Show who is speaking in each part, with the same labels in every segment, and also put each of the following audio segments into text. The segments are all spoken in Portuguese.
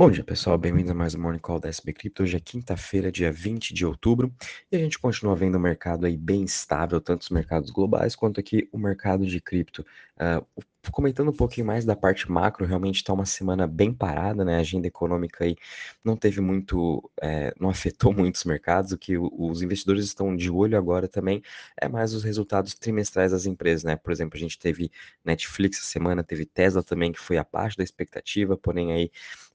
Speaker 1: Bom dia, pessoal. Bem-vindos a mais um Morning Call da SB Crypto. Hoje é quinta-feira, dia 20 de outubro, e a gente continua vendo o mercado aí bem estável, tanto os mercados globais quanto aqui o mercado de cripto. Uh, comentando um pouquinho mais da parte macro, realmente está uma semana bem parada, né? A agenda econômica aí não teve muito, é, não afetou muitos mercados. O que os investidores estão de olho agora também é mais os resultados trimestrais das empresas, né? Por exemplo, a gente teve Netflix essa semana, teve Tesla também, que foi abaixo da expectativa, porém aí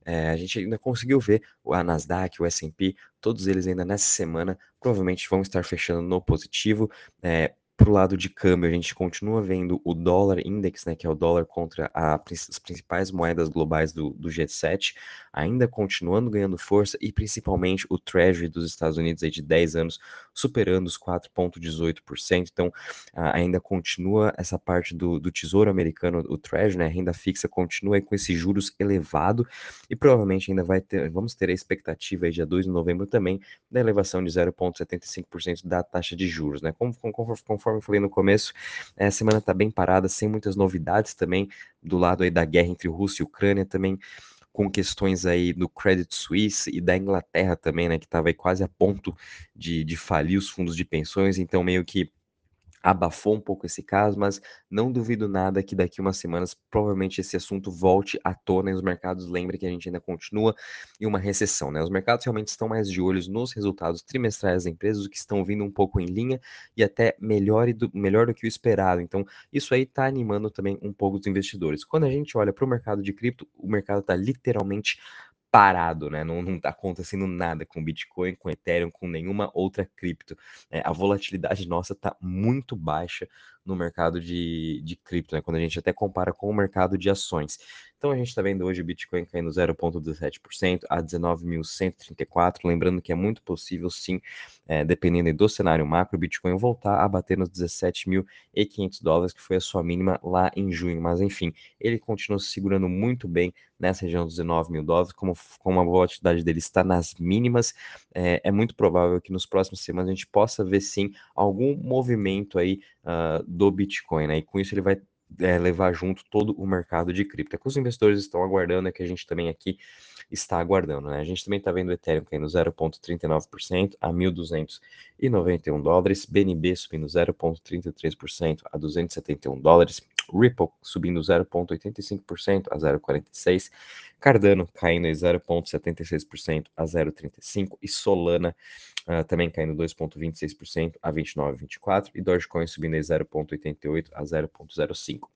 Speaker 1: é, a gente ainda conseguiu ver a Nasdaq, o S&P, todos eles ainda nessa semana provavelmente vão estar fechando no positivo. É, Pro lado de câmbio, a gente continua vendo o dólar index, né, que é o dólar contra a, as principais moedas globais do, do, G7, ainda continuando ganhando força e principalmente o Treasury dos Estados Unidos aí de 10 anos superando os 4,18%. Então, ainda continua essa parte do, do Tesouro Americano, o Treasury, né, renda fixa continua com esses juros elevado e provavelmente ainda vai ter, vamos ter a expectativa aí dia 2 de novembro também da elevação de 0,75% da taxa de juros, né? Como, conforme, conforme eu falei no começo, a semana está bem parada, sem muitas novidades também do lado aí da guerra entre Rússia e Ucrânia também com questões aí do Credit Suisse e da Inglaterra também, né, que estava quase a ponto de, de falir os fundos de pensões, então meio que abafou um pouco esse caso, mas não duvido nada que daqui umas semanas provavelmente esse assunto volte à tona e os mercados lembrem que a gente ainda continua em uma recessão, né? Os mercados realmente estão mais de olhos nos resultados trimestrais das empresas, que estão vindo um pouco em linha e até melhor, do, melhor do que o esperado. Então, isso aí está animando também um pouco os investidores. Quando a gente olha para o mercado de cripto, o mercado está literalmente parado, né? Não, não tá acontecendo nada com Bitcoin, com Ethereum, com nenhuma outra cripto. É, a volatilidade nossa tá muito baixa no mercado de, de cripto, né? Quando a gente até compara com o mercado de ações. Então a gente está vendo hoje o Bitcoin caindo 0,17% a 19.134. Lembrando que é muito possível, sim, é, dependendo do cenário macro, o Bitcoin voltar a bater nos 17.500 dólares, que foi a sua mínima lá em junho. Mas enfim, ele continua se segurando muito bem nessa região dos 19 mil dólares, como, como a volatilidade dele está nas mínimas, é, é, muito provável que nos próximos semanas a gente possa ver sim algum movimento aí uh, do Bitcoin, né? E com isso ele vai é, levar junto todo o mercado de cripto. É que os investidores estão aguardando, é que a gente também aqui está aguardando. Né? A gente também está vendo o Ethereum caindo 0,39% a 1.291 dólares, BNB subindo 0,33% a 271 dólares, Ripple subindo 0,85% a 0,46%, Cardano caindo 0,76% a 0,35% e Solana uh, também caindo 2,26% a 29,24% e Dogecoin subindo 0,88% a 0,05%.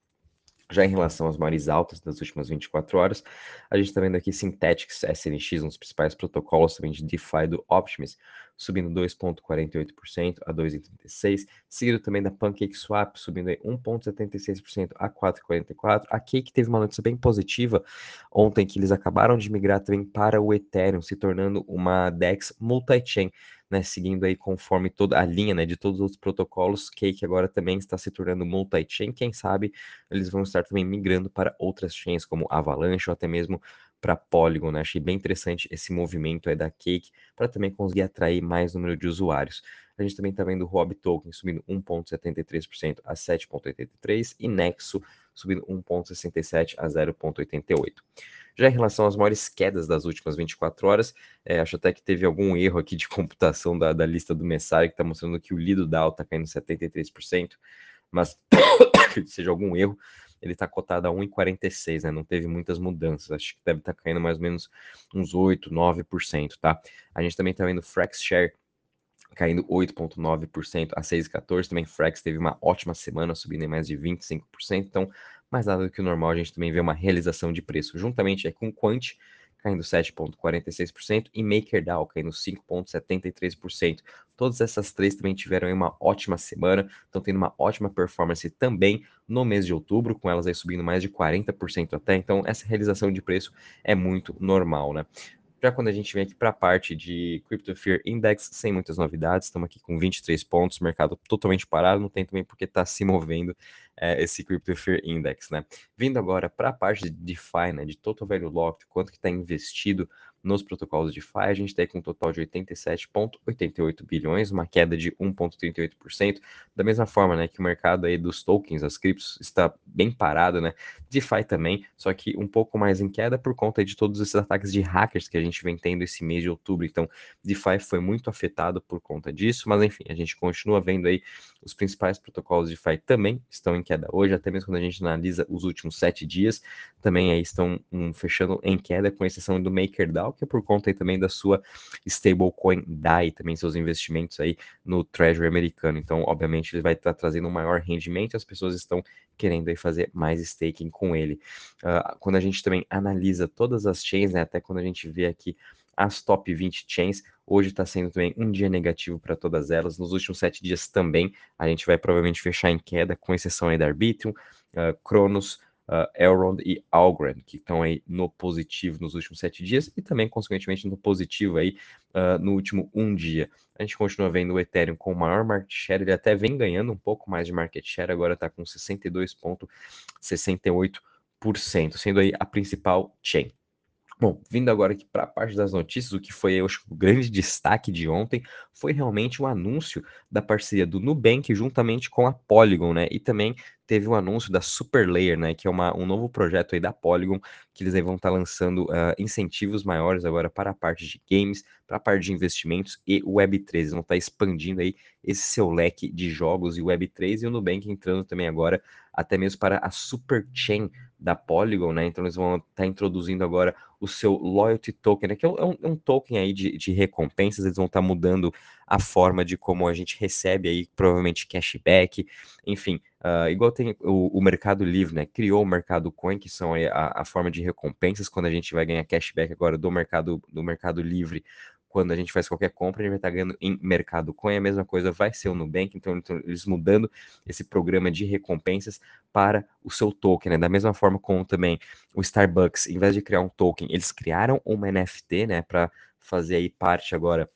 Speaker 1: Já em relação às maiores altas das últimas 24 horas, a gente está vendo aqui Synthetics, SNX, um dos principais protocolos também de DeFi do Optimus, subindo 2,48% a 2,36%, seguido também da PancakeSwap, subindo 1,76% a 4,44%. A Cake teve uma notícia bem positiva ontem, que eles acabaram de migrar também para o Ethereum, se tornando uma DEX multi-chain né, seguindo aí conforme toda a linha, né, de todos os outros protocolos, Cake agora também está se tornando multi-chain, quem sabe eles vão estar também migrando para outras chains como Avalanche ou até mesmo para Polygon, né? Achei bem interessante esse movimento aí da Cake para também conseguir atrair mais número de usuários. A gente também está vendo o Rob Token subindo 1,73% a 7,83% e Nexo subindo 1,67% a 0,88%. Já em relação às maiores quedas das últimas 24 horas, é, acho até que teve algum erro aqui de computação da, da lista do Messari, que está mostrando que o Lido DAO está caindo 73%, mas seja algum erro, ele está cotado a 1,46, né? Não teve muitas mudanças. Acho que deve estar tá caindo mais ou menos uns 8, 9%, tá? A gente também está vendo Frax Share caindo 8,9% a 6,14%. Também Frax teve uma ótima semana, subindo em mais de 25%. Então, mais nada do que o normal, a gente também vê uma realização de preço, juntamente com Quant caindo 7,46% e MakerDAO caindo 5,73%. Todas essas três também tiveram uma ótima semana, estão tendo uma ótima performance também no mês de outubro, com elas aí subindo mais de 40% até. Então, essa realização de preço é muito normal, né? Já quando a gente vem aqui para a parte de Crypto Fear Index, sem muitas novidades, estamos aqui com 23 pontos, mercado totalmente parado, não tem também porque está se movendo é, esse Crypto Fear Index, né? Vindo agora para a parte de DeFi, né, de Total Value Locked, quanto que está investido nos protocolos de DeFi, a gente está com um total de 87,88 bilhões, uma queda de 1,38%, da mesma forma né, que o mercado aí dos tokens, as criptos, está bem parado, né? DeFi também, só que um pouco mais em queda por conta de todos esses ataques de hackers que a gente vem tendo esse mês de outubro. Então, DeFi foi muito afetado por conta disso, mas enfim, a gente continua vendo aí os principais protocolos DeFi também estão em queda hoje, até mesmo quando a gente analisa os últimos sete dias, também aí estão um, fechando em queda, com exceção do MakerDAO, que é por conta também da sua stablecoin DAI, também seus investimentos aí no Treasury americano. Então, obviamente, ele vai estar trazendo um maior rendimento, as pessoas estão querendo aí fazer mais staking com ele. Uh, quando a gente também analisa todas as chains, né, até quando a gente vê aqui as top 20 chains. Hoje está sendo também um dia negativo para todas elas. Nos últimos sete dias também a gente vai provavelmente fechar em queda, com exceção aí da Arbitrum, uh, Cronos, uh, Elrond e Algorand, que estão aí no positivo nos últimos sete dias e também, consequentemente, no positivo aí uh, no último um dia. A gente continua vendo o Ethereum com o maior market share, ele até vem ganhando um pouco mais de market share, agora está com 62,68%, sendo aí a principal chain. Bom, vindo agora aqui para a parte das notícias, o que foi eu acho, o grande destaque de ontem foi realmente o anúncio da parceria do Nubank juntamente com a Polygon, né? E também teve o um anúncio da Superlayer, né? Que é uma, um novo projeto aí da Polygon, que eles aí vão estar tá lançando uh, incentivos maiores agora para a parte de games, para a parte de investimentos e Web3. Eles vão estar tá expandindo aí esse seu leque de jogos e Web3 e o Nubank entrando também agora até mesmo para a Super Chain da Polygon, né? Então eles vão estar tá introduzindo agora o seu Loyalty Token, né? que é um, é um token aí de, de, recompensas, eles vão estar tá mudando a forma de como a gente recebe aí, provavelmente cashback, enfim, uh, igual tem o, o, Mercado Livre, né? Criou o Mercado Coin, que são a, a forma de recompensas, quando a gente vai ganhar cashback agora do mercado, do mercado Livre, quando a gente faz qualquer compra, a gente vai estar ganhando em mercado coin, a mesma coisa vai ser o Nubank, então, eles mudando esse programa de recompensas para o seu token, né? Da mesma forma como também o Starbucks, em vez de criar um token, eles criaram uma NFT, né, para fazer aí parte agora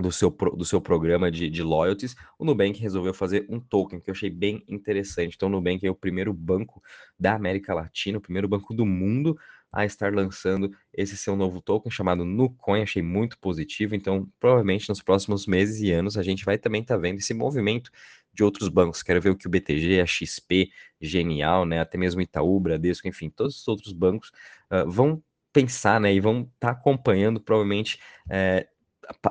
Speaker 1: do seu, do seu programa de, de loyalties, o Nubank resolveu fazer um token que eu achei bem interessante. Então, o Nubank é o primeiro banco da América Latina, o primeiro banco do mundo a estar lançando esse seu novo token chamado Nucoin. Achei muito positivo. Então, provavelmente nos próximos meses e anos a gente vai também estar tá vendo esse movimento de outros bancos. Quero ver o que o BTG, a XP, Genial, né, até mesmo Itaú, Bradesco, enfim, todos os outros bancos uh, vão pensar, né, e vão estar tá acompanhando provavelmente é,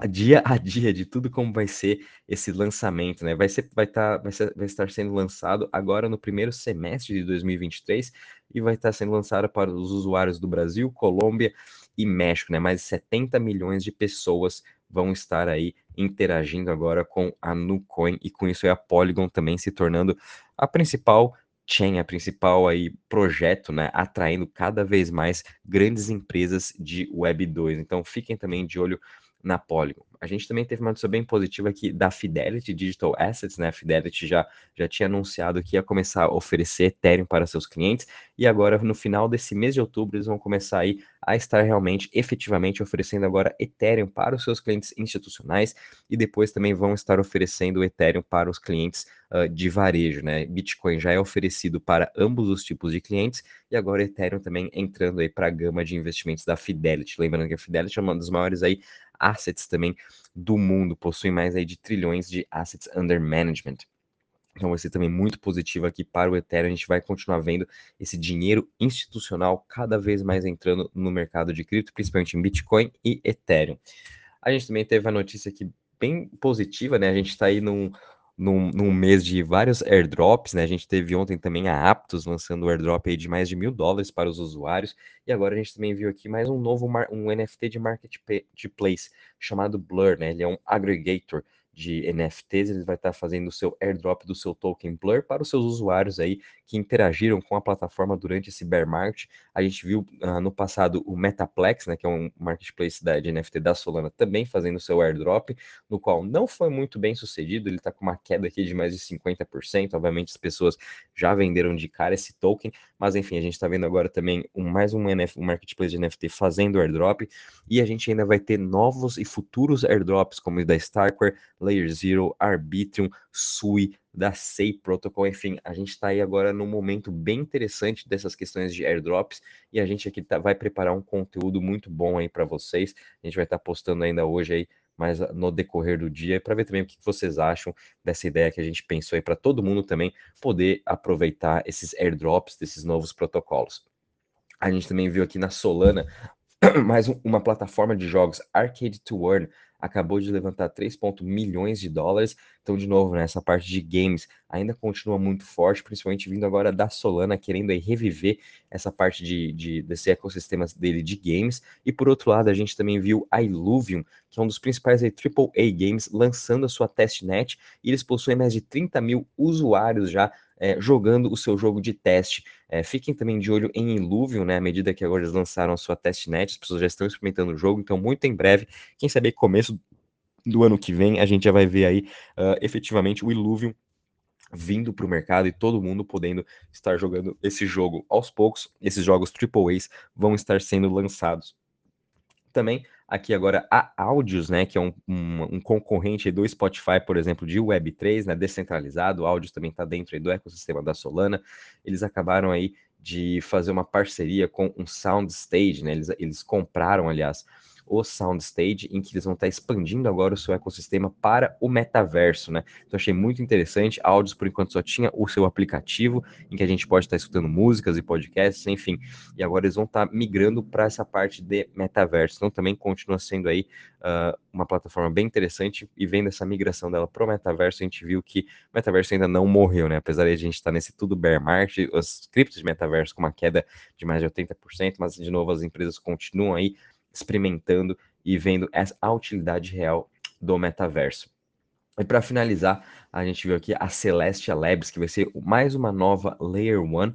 Speaker 1: dia a dia de tudo como vai ser esse lançamento, né? Vai ser, vai estar, tá, vai, ser, vai estar sendo lançado agora no primeiro semestre de 2023 e vai estar sendo lançado para os usuários do Brasil, Colômbia e México, né? Mais de 70 milhões de pessoas vão estar aí interagindo agora com a Nucoin e com isso a Polygon também se tornando a principal chain, a principal aí projeto, né, atraindo cada vez mais grandes empresas de Web 2. Então fiquem também de olho na Polygon. A gente também teve uma notícia bem positiva aqui da Fidelity Digital Assets, né? A Fidelity já, já tinha anunciado que ia começar a oferecer Ethereum para seus clientes, e agora, no final desse mês de outubro, eles vão começar aí a estar realmente, efetivamente, oferecendo agora Ethereum para os seus clientes institucionais, e depois também vão estar oferecendo Ethereum para os clientes uh, de varejo, né? Bitcoin já é oferecido para ambos os tipos de clientes, e agora Ethereum também entrando aí para a gama de investimentos da Fidelity. Lembrando que a Fidelity é uma das maiores aí assets também do mundo, possui mais aí de trilhões de assets under management. Então vai ser também muito positivo aqui para o Ethereum. A gente vai continuar vendo esse dinheiro institucional cada vez mais entrando no mercado de cripto, principalmente em Bitcoin e Ethereum. A gente também teve a notícia aqui bem positiva, né? A gente está aí num, num, num, mês de vários airdrops, né? A gente teve ontem também a Aptos lançando o airdrop aí de mais de mil dólares para os usuários, e agora a gente também viu aqui mais um novo um NFT de marketplace chamado Blur, né? Ele é um aggregator de NFTs, ele vai estar fazendo o seu airdrop do seu token Blur para os seus usuários aí que interagiram com a plataforma durante esse bear market. A gente viu uh, no passado o Metaplex, né, que é um marketplace da, de NFT da Solana, também fazendo o seu airdrop, no qual não foi muito bem sucedido, ele está com uma queda aqui de mais de 50%, obviamente as pessoas já venderam de cara esse token, mas enfim, a gente está vendo agora também um, mais um, NF, um marketplace de NFT fazendo airdrop, e a gente ainda vai ter novos e futuros airdrops, como o da Starkware, Layer Zero, Arbitrum, Sui, da SEI Protocol, enfim, a gente está aí agora num momento bem interessante dessas questões de airdrops e a gente aqui tá, vai preparar um conteúdo muito bom aí para vocês. A gente vai estar tá postando ainda hoje aí mas no decorrer do dia, para ver também o que vocês acham dessa ideia que a gente pensou aí para todo mundo também poder aproveitar esses airdrops desses novos protocolos. A gente também viu aqui na Solana mais uma plataforma de jogos Arcade to Earn acabou de levantar 3 milhões de dólares. Então, de novo, né, essa parte de games ainda continua muito forte, principalmente vindo agora da Solana, querendo aí reviver essa parte de, de, desse ecossistema dele de games. E por outro lado, a gente também viu a Illuvium, que é um dos principais aí, AAA games, lançando a sua testnet, e eles possuem mais de 30 mil usuários já é, jogando o seu jogo de teste. É, fiquem também de olho em Illuvium, né? À medida que agora eles lançaram a sua testnet, as pessoas já estão experimentando o jogo, então muito em breve, quem sabe começo do ano que vem, a gente já vai ver aí uh, efetivamente o Illuvium vindo para o mercado e todo mundo podendo estar jogando esse jogo aos poucos. Esses jogos AAAs vão estar sendo lançados. Também aqui agora a Audios, né, que é um, um, um, concorrente do Spotify, por exemplo, de Web3, né, descentralizado, Audios também está dentro do ecossistema da Solana, eles acabaram aí de fazer uma parceria com um Soundstage, né, eles, eles compraram, aliás, o Soundstage, em que eles vão estar expandindo agora o seu ecossistema para o metaverso, né? Então achei muito interessante. A Audios, por enquanto, só tinha o seu aplicativo, em que a gente pode estar escutando músicas e podcasts, enfim. E agora eles vão estar migrando para essa parte de metaverso. Então também continua sendo aí uh, uma plataforma bem interessante. E vendo essa migração dela para o metaverso, a gente viu que o metaverso ainda não morreu, né? Apesar de a gente estar nesse tudo bear market, os criptos de metaverso com uma queda de mais de 80%, mas de novo as empresas continuam aí experimentando e vendo a utilidade real do metaverso. E para finalizar, a gente viu aqui a Celestia Labs, que vai ser mais uma nova Layer 1, uh,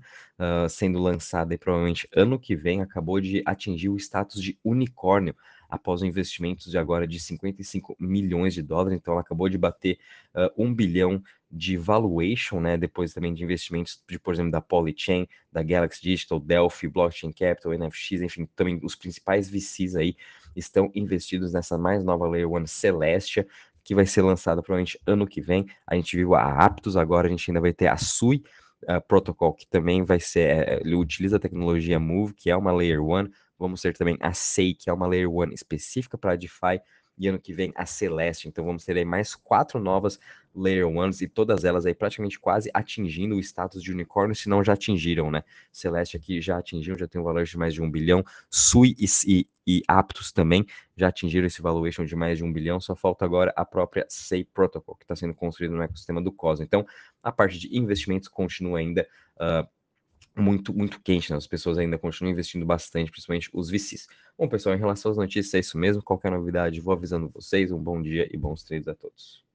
Speaker 1: sendo lançada provavelmente ano que vem, acabou de atingir o status de unicórnio após investimentos de agora de 55 milhões de dólares, então ela acabou de bater uh, um bilhão de valuation, né, depois também de investimentos, de, por exemplo, da Polychain, da Galaxy Digital, Delphi, Blockchain Capital, NFX, enfim, também os principais VCs aí estão investidos nessa mais nova Layer 1 Celestia, que vai ser lançada provavelmente ano que vem. A gente viu a Aptos agora, a gente ainda vai ter a Sui uh, Protocol, que também vai ser, é, ele utiliza a tecnologia Move, que é uma Layer 1. Vamos ter também a SEI, que é uma Layer 1 específica para DeFi, e ano que vem a Celeste. Então vamos ter aí mais quatro novas Layer Ones e todas elas aí praticamente quase atingindo o status de unicórnio, se não já atingiram, né? Celeste aqui já atingiu, já tem um valor de mais de um bilhão. Sui e, e, e Aptos também já atingiram esse valuation de mais de um bilhão. Só falta agora a própria SEI Protocol, que está sendo construída no ecossistema do Cosmos. Então a parte de investimentos continua ainda. Uh, muito, muito quente, né? As pessoas ainda continuam investindo bastante, principalmente os VCs. Bom, pessoal, em relação às notícias, é isso mesmo. Qualquer novidade, vou avisando vocês. Um bom dia e bons treinos a todos.